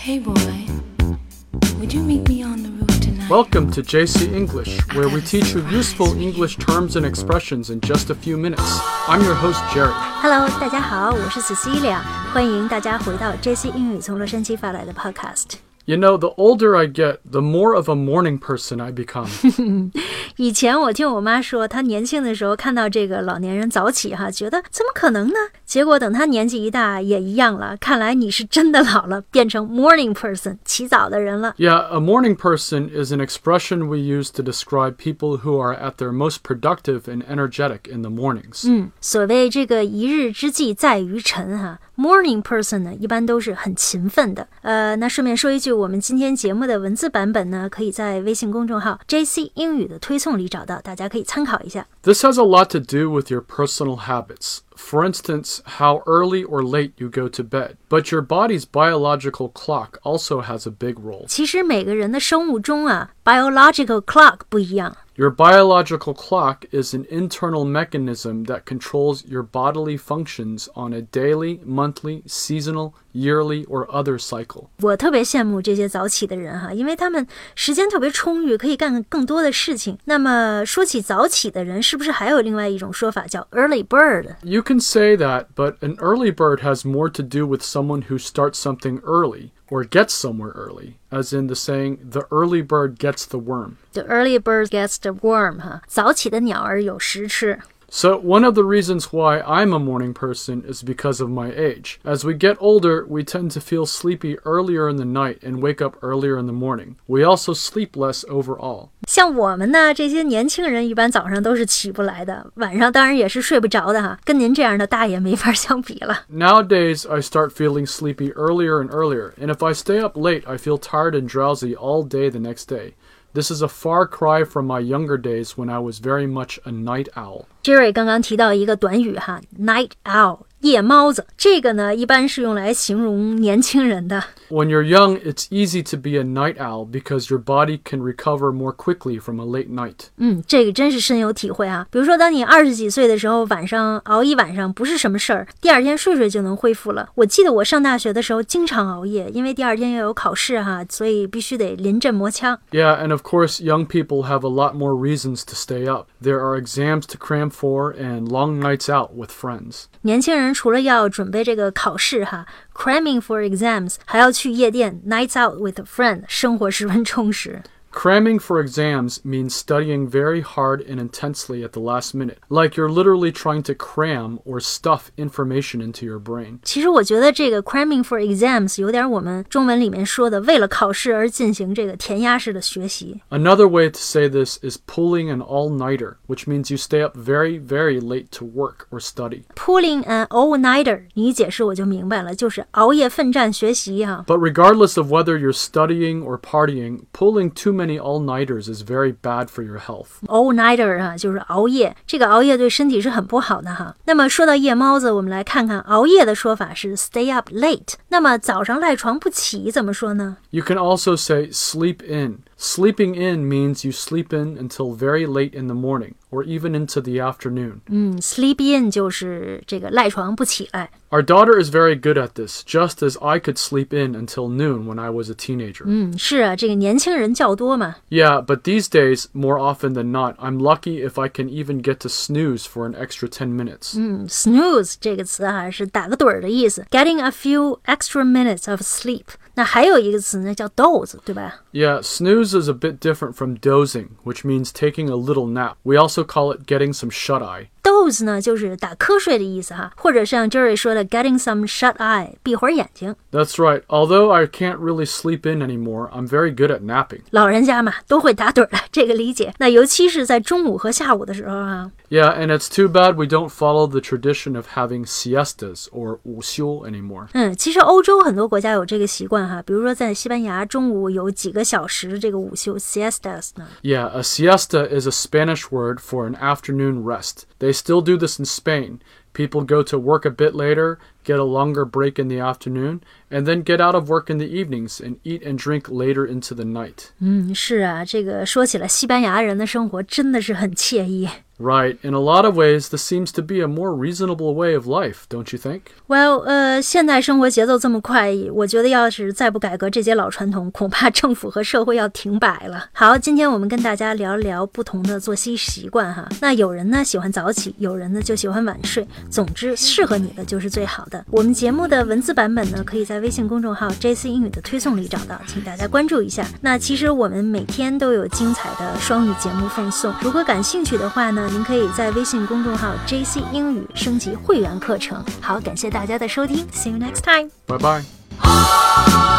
Hey boy, would you meet me on the roof tonight? Welcome to JC English, where we teach you useful English terms and expressions in just a few minutes. I'm your host, Jerry. Hello，大家好，我是 Cecilia，欢迎大家回到 JC 英语从洛杉矶发来的 Podcast。 You know, the older I get, the more of a morning person I become. 以前我听我妈说，她年轻的时候看到这个老年人早起哈，觉得怎么可能呢？结果等她年纪一大，也一样了。看来你是真的老了，变成 morning person 起早的人了。 Yeah, a morning person is an expression we use to describe people who are at their most productive and energetic in the mornings. 嗯，所谓这个一日之计在于晨哈 ，morning person 呢一般都是很勤奋的。呃，那顺便说一句，我们今天节目的文字版本呢，可以在微信公众号 JC 英语的推送里找到，大家可以参考一下。 This has a lot to do with your personal habits. For instance, how early or late you go to bed. But your body's biological clock also has a big role. 其实每个人的生物钟啊，biological clock 不一样。 Your biological clock is an internal mechanism that controls your bodily functions on a daily, monthly, seasonal, yearly, or other cycle. 我特别羡慕这些早起的人哈，因为他们时间特别充裕，可以干更多的事情。那么说起早起的人，是不是还有另外一种说法叫 early bird？ You can say that, but an early bird has more to do with someone who starts something early or gets somewhere early, as in the saying, the early bird gets the worm. The early bird gets the worm 哈，早起的鸟儿有食吃。 So, one of the reasons why I'm a morning person is because of my age. As we get older, we tend to feel sleepy earlier in the night and wake up earlier in the morning. We also sleep less overall. 像我们呢这些年轻人，一般早上都是起不来的，晚上当然也是睡不着的哈，跟您这样的大爷没法相比了。 Nowadays, I start feeling sleepy earlier and earlier, and if I stay up late, I feel tired and drowsy all day the next day. This is a far cry from my younger days when I was very much a night owl. Jerry 刚刚提到一个短语哈，night owl， 夜猫子，这个呢一般是用来形容年轻人的。 When you're young, it's easy to be a night owl because your body can recover more quickly from a late night. 嗯，这个真是深有体会啊。比如说，当你二十几岁的时候，晚上熬一晚上不是什么事儿，第二天睡睡就能恢复了。我记得我上大学的时候经常熬夜，因为第二天要有考试哈，所以必须得临阵磨枪。 Yeah, and of course, young people have a lot more reasons to stay up. There are exams to cram for and long nights out with friends. 年轻人 除了要准备这个考试哈，cramming for exams，还要去夜店 nights out with a friend，生活十分充实。Cramming for exams means studying very hard and intensely at the last minute, like you're literally trying to cram or stuff information into your brain. 其实我觉得这个 cramming for exams 有点我们中文里面说的为了考试而进行这个填鸭式的学习。 Another way to say this is pulling an all nighter, which means you stay up very, very late to work or study. Pulling an all-nighter，你一解释我就明白了，就是熬夜奋战学习哈、 But regardless of whether you're studying or partying, pulling too many all nighters is very bad for your health. all-nighter 啊，就是熬夜，这个熬夜对身体是很不好的哈。那么说到夜猫子，我们来看看熬夜的说法是 stay up late。那么早上赖床不起怎么说呢？ You can also say sleep in. Sleeping in means you sleep in until very late in the morning or even into the afternoon. 嗯，sleep in 就是这个赖床不起来。 Our daughter is very good at this, just as I could sleep in until noon when I was a teenager. 嗯，是啊，这个年轻人较多嘛。 Yeah, but these days, more often than not, I'm lucky if I can even get to snooze for an extra 10 minutes. 嗯，snooze 这个词啊是打个盹儿的意思，getting a few extra minutes of sleep。那还有一个词呢叫 doze，对吧？ Yeah, snooze is a bit different from dozing, which means taking a little nap. We also call it getting some shut eye doze 呢就是打瞌睡的意思哈，或者像 Jerry 说的 getting some shut eye，闭会儿眼睛。 That's right. Although I can't really sleep in anymore, I'm very good at napping. 老人家嘛都会打盹儿的，这个理解。那尤其是在中午和下午的时候啊， Yeah, and it's too bad we don't follow the tradition of having siestas or 午休 anymore. 嗯，其实欧洲很多国家有这个习惯哈，比如说在西班牙，中午有几个小时这个午休 siestas 呢。 Yeah, a siesta is a Spanish word for an afternoon rest. They still do this in Spain. People go to work a bit later, get a longer break in the afternoon, and then get out of work in the evenings and eat and drink later into the night. 嗯，是啊，这个说起来，西班牙人的生活真的是很惬意。 Right, in a lot of ways, this seems to be a more reasonable way of life, don't you think? Well，呃，现代生活节奏这么快，我觉得要是再不改革这些老传统，恐怕政府和社会要停摆了。好，今天我们跟大家聊一聊不同的作息习惯哈。那有人呢喜欢早起，有人呢就喜欢晚睡， 总之适合你的就是最好的。我们节目的文字版本呢，可以在微信公众号 JC 英语的推送里找到，请大家关注一下。那其实我们每天都有精彩的双语节目奉送，如果感兴趣的话呢，您可以在微信公众号 JC 英语升级会员课程。好，感谢大家的收听，See you next time。Bye bye.